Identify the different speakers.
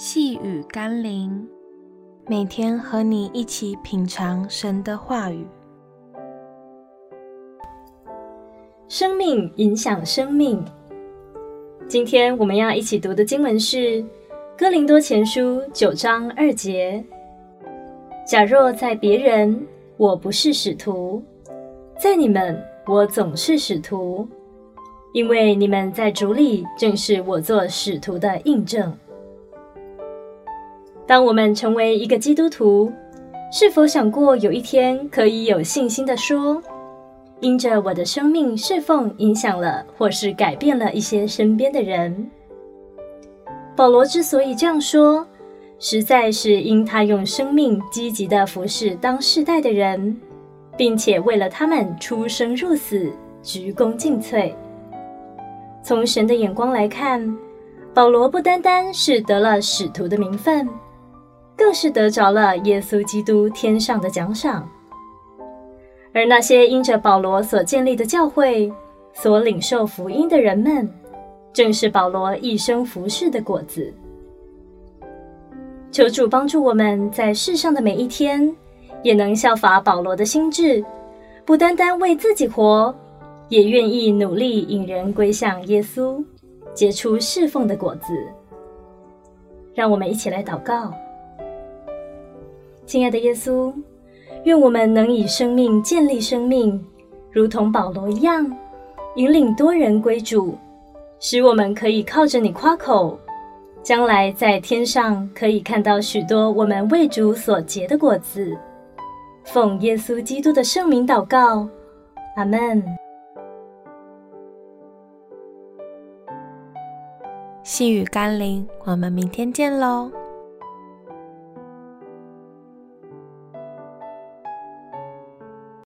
Speaker 1: 细雨甘霖，每天和你一起品尝神的话语。
Speaker 2: 生命影响生命。今天我们要一起读的经文是《哥林多前书》九章二节：“假若在别人，我不是使徒；在你们，我总是使徒，因为你们在主里正是我做使徒的印证。”当我们成为一个基督徒，是否想过有一天可以有信心地说：“因着我的生命侍奉，影响了或是改变了一些身边的人？”保罗之所以这样说，实在是因他用生命积极地服侍当世代的人，并且为了他们出生入死，鞠躬尽瘁。从神的眼光来看，保罗不单单是得了使徒的名分。更是得着了耶稣基督天上的奖赏，而那些因着保罗所建立的教会所领受福音的人们，正是保罗一生服事的果子。求主帮助我们在世上的每一天，也能效法保罗的心志，不单单为自己活，也愿意努力引人归向耶稣，结出侍奉的果子。让我们一起来祷告。亲爱的耶稣，愿我们能以生命建立生命，如同保罗一样，引领多人归主，使我们可以靠着你夸口，将来在天上可以看到许多我们为主所结的果子。奉耶稣基督的圣名祷告，阿门。
Speaker 1: 细雨甘霖，我们明天见喽。